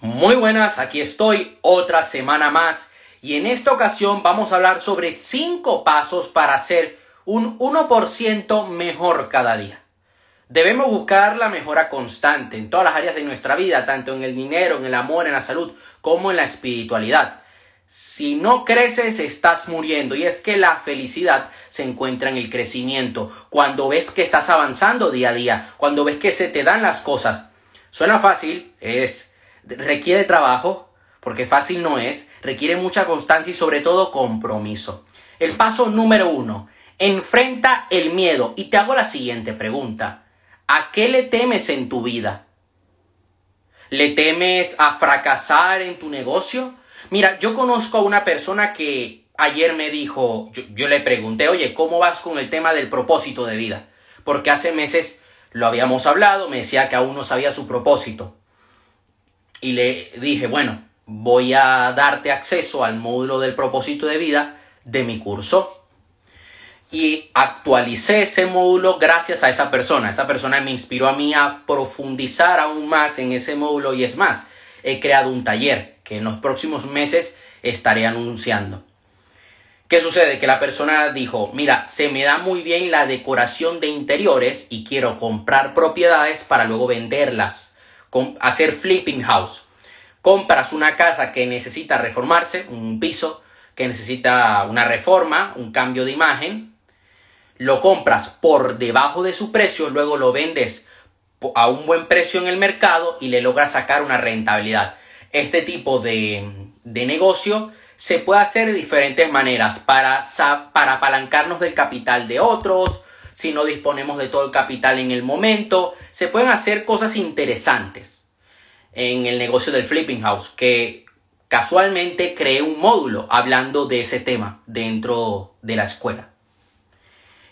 Muy buenas, aquí estoy otra semana más y en esta ocasión vamos a hablar sobre 5 pasos para ser un 1% mejor cada día. Debemos buscar la mejora constante en todas las áreas de nuestra vida, tanto en el dinero, en el amor, en la salud, como en la espiritualidad. Si no creces, estás muriendo. Y es que la felicidad se encuentra en el crecimiento. Cuando ves que estás avanzando día a día, cuando ves que se te dan las cosas. Suena fácil, es requiere trabajo, porque fácil no es, requiere mucha constancia y sobre todo compromiso. El paso número uno, enfrenta el miedo y te hago la siguiente pregunta. ¿A qué le temes en tu vida? ¿Le temes a fracasar en tu negocio? Mira, yo conozco a una persona que ayer me dijo, yo, le pregunté, oye, ¿cómo vas con el tema del propósito de vida? Porque hace meses lo habíamos hablado, me decía que aún no sabía su propósito y le dije, bueno, voy a darte acceso al módulo del propósito de vida de mi curso. Y actualicé ese módulo gracias a esa persona. Esa persona me inspiró a mí a profundizar aún más en ese módulo y es más, he creado un taller que en los próximos meses estaré anunciando. ¿Qué sucede? Que la persona dijo, mira, se me da muy bien la decoración de interiores y quiero comprar propiedades para luego venderlas hacer flipping house. Compras una casa que necesita reformarse, un piso que necesita una reforma, un cambio de imagen, lo compras por debajo de su precio, luego lo vendes a un buen precio en el mercado y le logras sacar una rentabilidad. Este tipo de, de negocio se puede hacer de diferentes maneras para, para apalancarnos del capital de otros, si no disponemos de todo el capital en el momento, se pueden hacer cosas interesantes en el negocio del flipping house, que casualmente creé un módulo hablando de ese tema dentro de la escuela.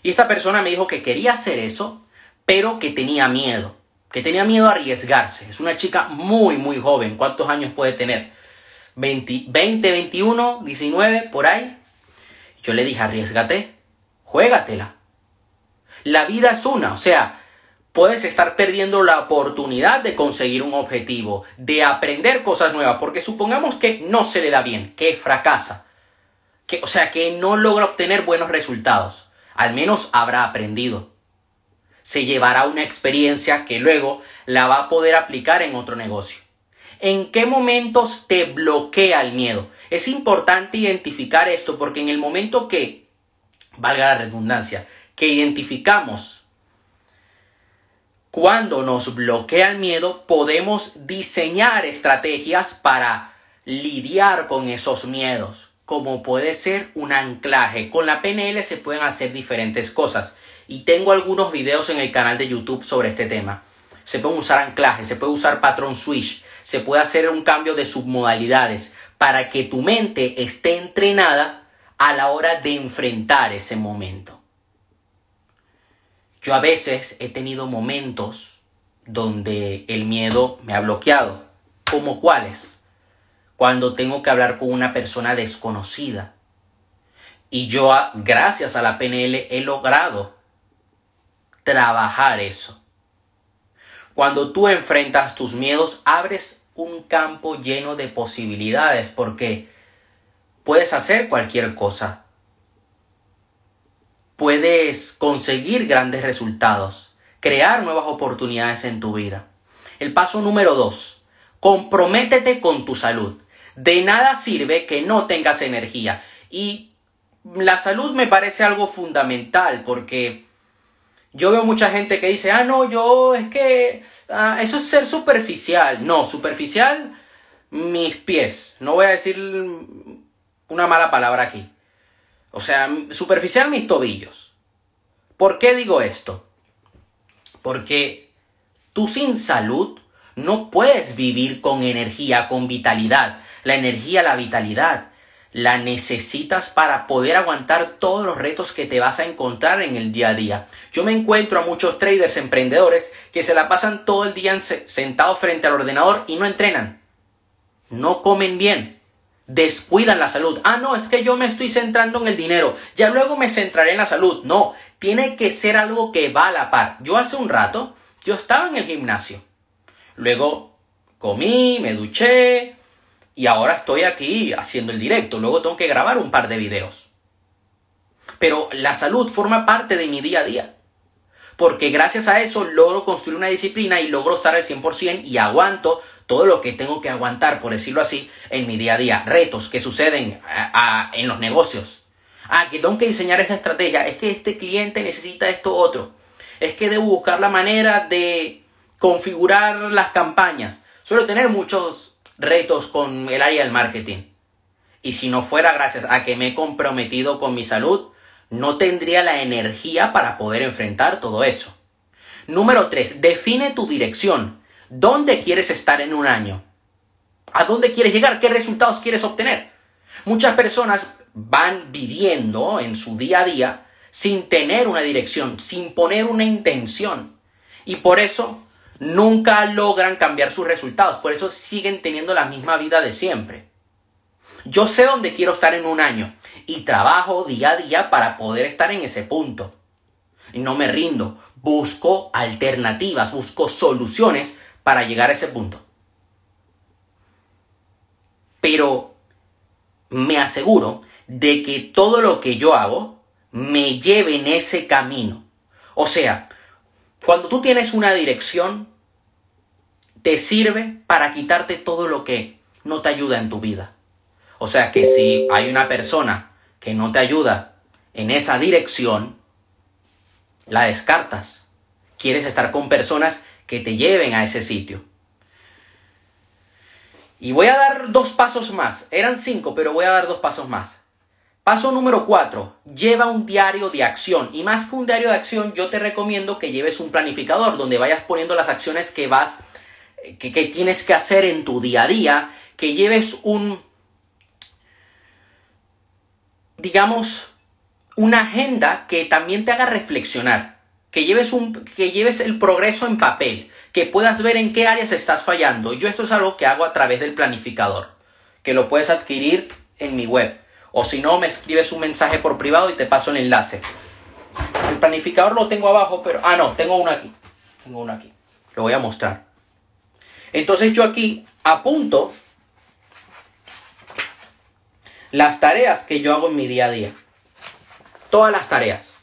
Y esta persona me dijo que quería hacer eso, pero que tenía miedo, que tenía miedo a arriesgarse. Es una chica muy, muy joven. ¿Cuántos años puede tener? 20, 20 21, 19, por ahí. Yo le dije, arriesgate, juégatela. La vida es una, o sea, puedes estar perdiendo la oportunidad de conseguir un objetivo, de aprender cosas nuevas, porque supongamos que no se le da bien, que fracasa, que, o sea, que no logra obtener buenos resultados, al menos habrá aprendido. Se llevará una experiencia que luego la va a poder aplicar en otro negocio. ¿En qué momentos te bloquea el miedo? Es importante identificar esto porque en el momento que, valga la redundancia, que identificamos cuando nos bloquea el miedo, podemos diseñar estrategias para lidiar con esos miedos, como puede ser un anclaje. Con la PNL se pueden hacer diferentes cosas y tengo algunos videos en el canal de YouTube sobre este tema. Se puede usar anclaje, se puede usar patrón switch, se puede hacer un cambio de submodalidades para que tu mente esté entrenada a la hora de enfrentar ese momento. Yo a veces he tenido momentos donde el miedo me ha bloqueado. ¿Como cuáles? Cuando tengo que hablar con una persona desconocida. Y yo, gracias a la PNL, he logrado trabajar eso. Cuando tú enfrentas tus miedos, abres un campo lleno de posibilidades porque puedes hacer cualquier cosa puedes conseguir grandes resultados, crear nuevas oportunidades en tu vida. El paso número dos, comprométete con tu salud. De nada sirve que no tengas energía. Y la salud me parece algo fundamental porque yo veo mucha gente que dice, ah, no, yo es que ah, eso es ser superficial. No, superficial, mis pies. No voy a decir una mala palabra aquí. O sea, superficial mis tobillos. ¿Por qué digo esto? Porque tú sin salud no puedes vivir con energía, con vitalidad. La energía, la vitalidad, la necesitas para poder aguantar todos los retos que te vas a encontrar en el día a día. Yo me encuentro a muchos traders, emprendedores, que se la pasan todo el día sentados frente al ordenador y no entrenan. No comen bien descuidan la salud. Ah, no, es que yo me estoy centrando en el dinero. Ya luego me centraré en la salud. No, tiene que ser algo que va a la par. Yo hace un rato, yo estaba en el gimnasio. Luego comí, me duché y ahora estoy aquí haciendo el directo. Luego tengo que grabar un par de videos. Pero la salud forma parte de mi día a día. Porque gracias a eso logro construir una disciplina y logro estar al 100% y aguanto todo lo que tengo que aguantar, por decirlo así, en mi día a día. Retos que suceden en los negocios. Ah, que tengo que diseñar esta estrategia. Es que este cliente necesita esto otro. Es que debo buscar la manera de configurar las campañas. Suelo tener muchos retos con el área del marketing. Y si no fuera gracias a que me he comprometido con mi salud, no tendría la energía para poder enfrentar todo eso. Número 3. Define tu dirección. ¿Dónde quieres estar en un año? ¿A dónde quieres llegar? ¿Qué resultados quieres obtener? Muchas personas van viviendo en su día a día sin tener una dirección, sin poner una intención. Y por eso nunca logran cambiar sus resultados. Por eso siguen teniendo la misma vida de siempre. Yo sé dónde quiero estar en un año y trabajo día a día para poder estar en ese punto. Y no me rindo, busco alternativas, busco soluciones para llegar a ese punto. Pero me aseguro de que todo lo que yo hago me lleve en ese camino. O sea, cuando tú tienes una dirección, te sirve para quitarte todo lo que no te ayuda en tu vida. O sea que si hay una persona que no te ayuda en esa dirección, la descartas. Quieres estar con personas que te lleven a ese sitio. Y voy a dar dos pasos más. Eran cinco, pero voy a dar dos pasos más. Paso número cuatro. Lleva un diario de acción. Y más que un diario de acción, yo te recomiendo que lleves un planificador donde vayas poniendo las acciones que vas, que, que tienes que hacer en tu día a día. Que lleves un, digamos, una agenda que también te haga reflexionar, que lleves, un, que lleves el progreso en papel, que puedas ver en qué áreas estás fallando. Yo esto es algo que hago a través del planificador, que lo puedes adquirir en mi web. O si no, me escribes un mensaje por privado y te paso el enlace. El planificador lo tengo abajo, pero... Ah, no, tengo uno aquí. Tengo uno aquí. Lo voy a mostrar. Entonces yo aquí apunto las tareas que yo hago en mi día a día. Todas las tareas.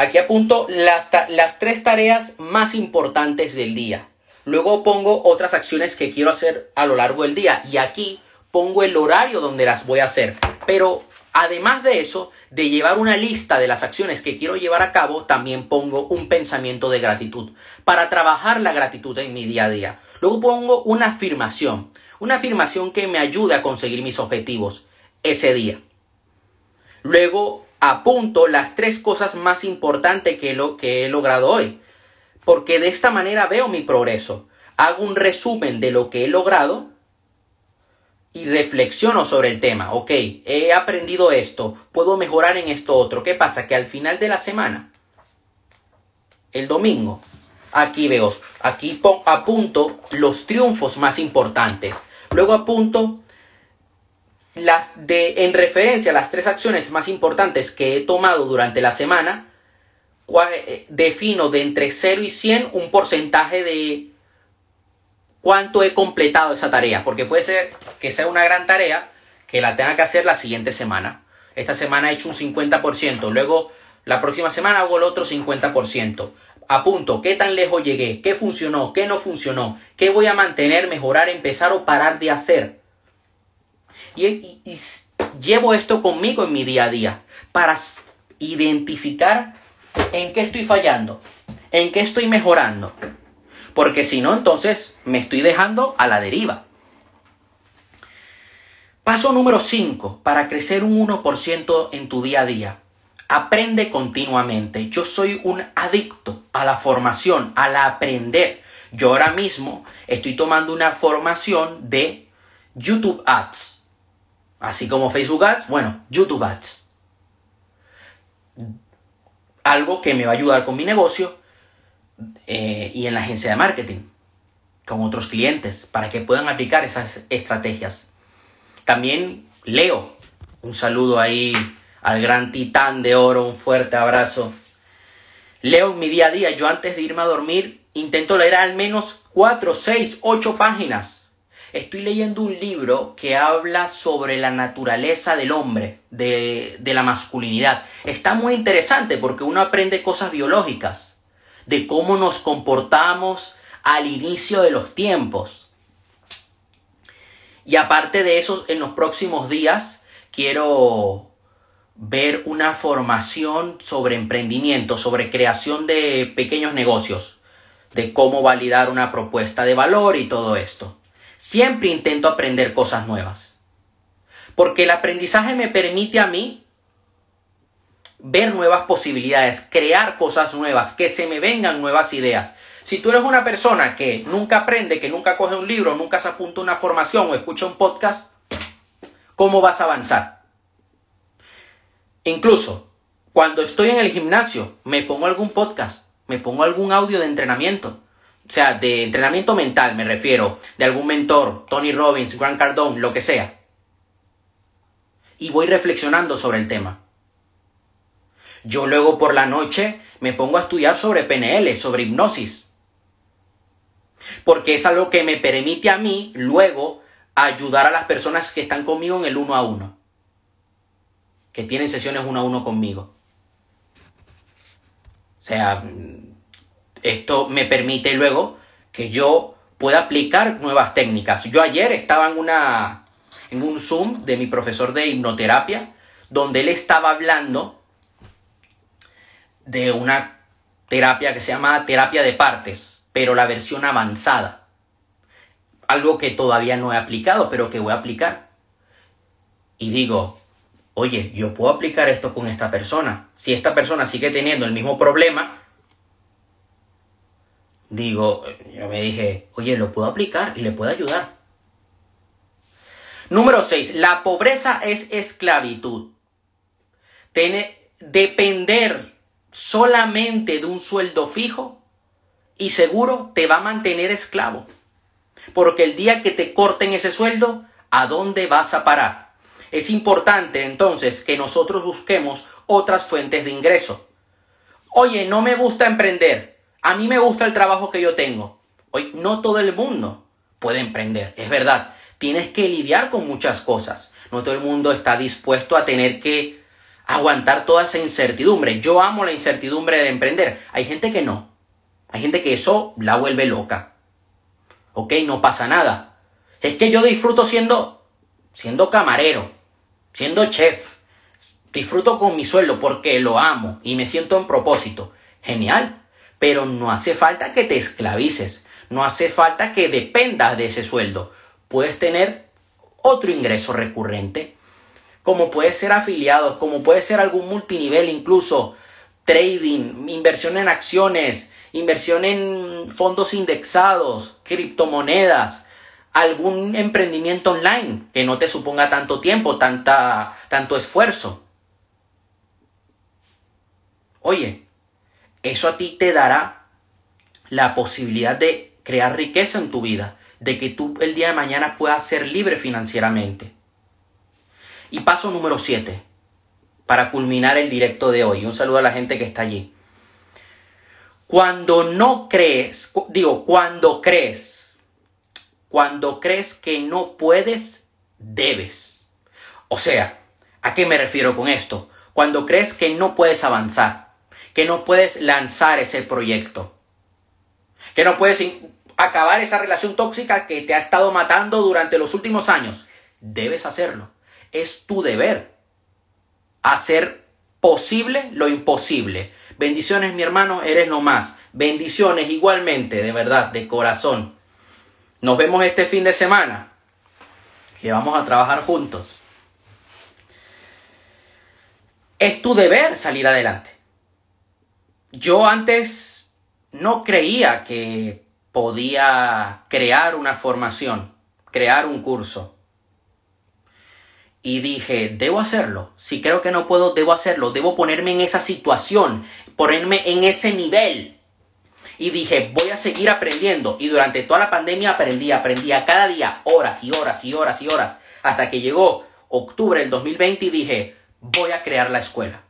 Aquí apunto las, las tres tareas más importantes del día. Luego pongo otras acciones que quiero hacer a lo largo del día. Y aquí pongo el horario donde las voy a hacer. Pero además de eso, de llevar una lista de las acciones que quiero llevar a cabo, también pongo un pensamiento de gratitud para trabajar la gratitud en mi día a día. Luego pongo una afirmación. Una afirmación que me ayude a conseguir mis objetivos ese día. Luego apunto las tres cosas más importantes que, lo, que he logrado hoy. Porque de esta manera veo mi progreso. Hago un resumen de lo que he logrado y reflexiono sobre el tema. Ok, he aprendido esto, puedo mejorar en esto otro. ¿Qué pasa? Que al final de la semana, el domingo, aquí veo, aquí apunto los triunfos más importantes. Luego apunto las de, en referencia a las tres acciones más importantes que he tomado durante la semana, eh, defino de entre 0 y 100 un porcentaje de cuánto he completado esa tarea, porque puede ser que sea una gran tarea que la tenga que hacer la siguiente semana. Esta semana he hecho un 50%, luego la próxima semana hago el otro 50% apunto qué tan lejos llegué, qué funcionó, qué no funcionó, qué voy a mantener, mejorar, empezar o parar de hacer. Y, llevo esto conmigo en mi día a día para identificar en qué estoy fallando, en qué estoy mejorando. Porque si no, entonces me estoy dejando a la deriva. Paso número 5 para crecer un 1% en tu día a día. Aprende continuamente. Yo soy un adicto a la formación, al aprender. Yo ahora mismo estoy tomando una formación de YouTube Ads. Así como Facebook Ads, bueno, YouTube Ads. Algo que me va a ayudar con mi negocio eh, y en la agencia de marketing, con otros clientes, para que puedan aplicar esas estrategias. También leo. Un saludo ahí al gran titán de oro, un fuerte abrazo. Leo en mi día a día, yo antes de irme a dormir intento leer al menos 4, 6, 8 páginas. Estoy leyendo un libro que habla sobre la naturaleza del hombre, de, de la masculinidad. Está muy interesante porque uno aprende cosas biológicas, de cómo nos comportamos al inicio de los tiempos. Y aparte de eso, en los próximos días quiero ver una formación sobre emprendimiento, sobre creación de pequeños negocios, de cómo validar una propuesta de valor y todo esto. Siempre intento aprender cosas nuevas. Porque el aprendizaje me permite a mí ver nuevas posibilidades, crear cosas nuevas, que se me vengan nuevas ideas. Si tú eres una persona que nunca aprende, que nunca coge un libro, nunca se apunta a una formación o escucha un podcast, ¿cómo vas a avanzar? Incluso cuando estoy en el gimnasio, me pongo algún podcast, me pongo algún audio de entrenamiento. O sea, de entrenamiento mental me refiero, de algún mentor, Tony Robbins, Grant Cardone, lo que sea. Y voy reflexionando sobre el tema. Yo luego por la noche me pongo a estudiar sobre PNL, sobre hipnosis. Porque es algo que me permite a mí luego ayudar a las personas que están conmigo en el uno a uno. Que tienen sesiones uno a uno conmigo. O sea, esto me permite luego que yo pueda aplicar nuevas técnicas. Yo ayer estaba en una en un Zoom de mi profesor de hipnoterapia donde él estaba hablando de una terapia que se llama terapia de partes, pero la versión avanzada. Algo que todavía no he aplicado, pero que voy a aplicar. Y digo, oye, yo puedo aplicar esto con esta persona. Si esta persona sigue teniendo el mismo problema, digo, yo me dije, oye, lo puedo aplicar y le puedo ayudar. Número 6. La pobreza es esclavitud. Tener, depender solamente de un sueldo fijo y seguro te va a mantener esclavo. Porque el día que te corten ese sueldo, ¿a dónde vas a parar? Es importante entonces que nosotros busquemos otras fuentes de ingreso. Oye, no me gusta emprender. A mí me gusta el trabajo que yo tengo. Hoy no todo el mundo puede emprender, es verdad. Tienes que lidiar con muchas cosas. No todo el mundo está dispuesto a tener que aguantar toda esa incertidumbre. Yo amo la incertidumbre de emprender. Hay gente que no. Hay gente que eso la vuelve loca. Ok, no pasa nada. Es que yo disfruto siendo, siendo camarero, siendo chef. Disfruto con mi sueldo porque lo amo y me siento en propósito. Genial. Pero no hace falta que te esclavices, no hace falta que dependas de ese sueldo. Puedes tener otro ingreso recurrente, como puede ser afiliados, como puede ser algún multinivel, incluso trading, inversión en acciones, inversión en fondos indexados, criptomonedas, algún emprendimiento online que no te suponga tanto tiempo, tanta, tanto esfuerzo. Oye, eso a ti te dará la posibilidad de crear riqueza en tu vida, de que tú el día de mañana puedas ser libre financieramente. Y paso número 7, para culminar el directo de hoy. Un saludo a la gente que está allí. Cuando no crees, digo, cuando crees, cuando crees que no puedes, debes. O sea, ¿a qué me refiero con esto? Cuando crees que no puedes avanzar, que no puedes lanzar ese proyecto, que no puedes acabar esa relación tóxica que te ha estado matando durante los últimos años. Debes hacerlo. Es tu deber hacer posible lo imposible. Bendiciones, mi hermano, eres lo más. Bendiciones igualmente, de verdad, de corazón. Nos vemos este fin de semana, que vamos a trabajar juntos. Es tu deber salir adelante yo antes no creía que podía crear una formación, crear un curso. Y dije, debo hacerlo. Si creo que no puedo, debo hacerlo. Debo ponerme en esa situación, ponerme en ese nivel. Y dije, voy a seguir aprendiendo. Y durante toda la pandemia aprendí, aprendía cada día, horas y horas y horas y horas. Hasta que llegó octubre del 2020 y dije, voy a crear la escuela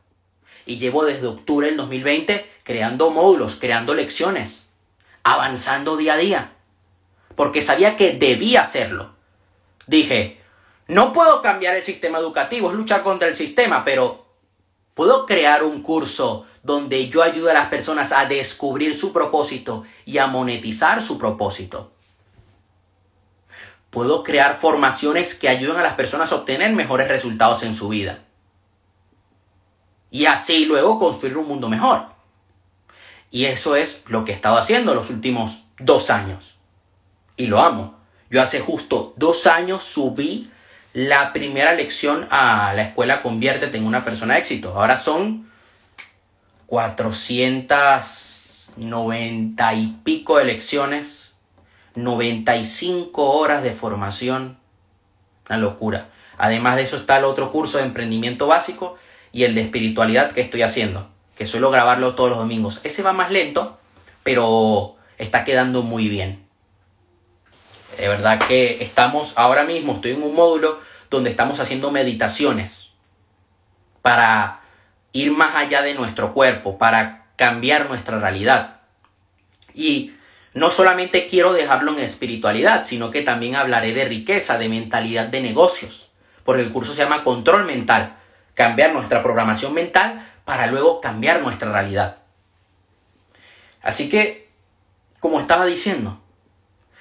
y llevo desde octubre del 2020 creando módulos, creando lecciones. avanzando día a día, porque sabía que debía hacerlo. Dije, no puedo cambiar el sistema educativo, es luchar contra el sistema, pero puedo crear un curso donde yo ayude a las personas a descubrir su propósito y a monetizar su propósito. Puedo crear formaciones que ayuden a las personas a obtener mejores resultados en su vida. Y así luego construir un mundo mejor. Y eso es lo que he estado haciendo los últimos dos años. Y lo amo. Yo hace justo dos años subí la primera lección a la escuela Conviértete en una persona de éxito. Ahora son 490 y pico de lecciones, 95 horas de formación. Una locura. Además de eso está el otro curso de emprendimiento básico y el de espiritualidad que estoy haciendo, que suelo grabarlo todos los domingos. Ese va más lento, pero está quedando muy bien. De verdad que estamos ahora mismo, estoy en un módulo donde estamos haciendo meditaciones para ir más allá de nuestro cuerpo, para cambiar nuestra realidad. Y no solamente quiero dejarlo en espiritualidad, sino que también hablaré de riqueza, de mentalidad de negocios, porque el curso se llama Control Mental, cambiar nuestra programación mental para luego cambiar nuestra realidad. Así que, como estaba diciendo,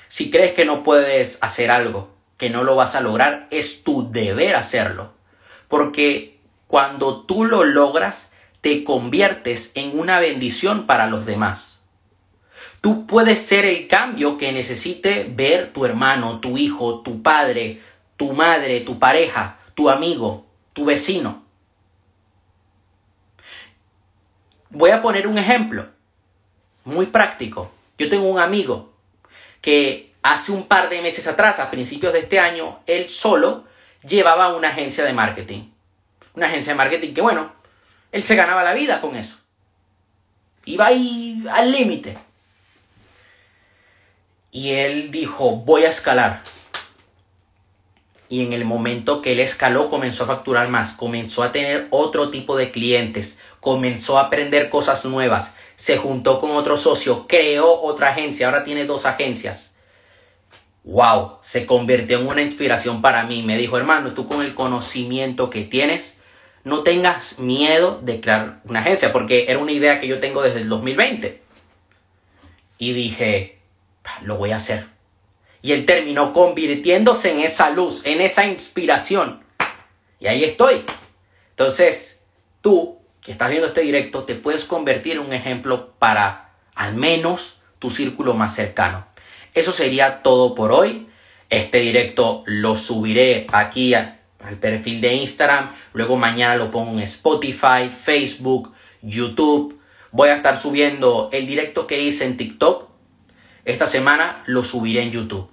si crees que no puedes hacer algo, que no lo vas a lograr, es tu deber hacerlo. Porque cuando tú lo logras, te conviertes en una bendición para los demás. Tú puedes ser el cambio que necesite ver tu hermano, tu hijo, tu padre, tu madre, tu pareja, tu amigo, tu vecino. Voy a poner un ejemplo muy práctico. Yo tengo un amigo que hace un par de meses atrás, a principios de este año, él solo llevaba una agencia de marketing. Una agencia de marketing que, bueno, él se ganaba la vida con eso. Iba ahí al límite. Y él dijo, voy a escalar. Y en el momento que él escaló, comenzó a facturar más, comenzó a tener otro tipo de clientes, comenzó a aprender cosas nuevas, se juntó con otro socio, creó otra agencia, ahora tiene dos agencias. ¡Wow! Se convirtió en una inspiración para mí. Me dijo, hermano, tú con el conocimiento que tienes, no tengas miedo de crear una agencia, porque era una idea que yo tengo desde el 2020. Y dije, lo voy a hacer. Y él terminó convirtiéndose en esa luz, en esa inspiración. Y ahí estoy. Entonces, tú que estás viendo este directo, te puedes convertir en un ejemplo para al menos tu círculo más cercano. Eso sería todo por hoy. Este directo lo subiré aquí al perfil de Instagram. Luego mañana lo pongo en Spotify, Facebook, YouTube. Voy a estar subiendo el directo que hice en TikTok. Esta semana lo subiré en YouTube.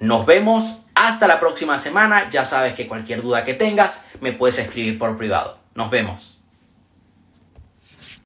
Nos vemos hasta la próxima semana. Ya sabes que cualquier duda que tengas me puedes escribir por privado. Nos vemos.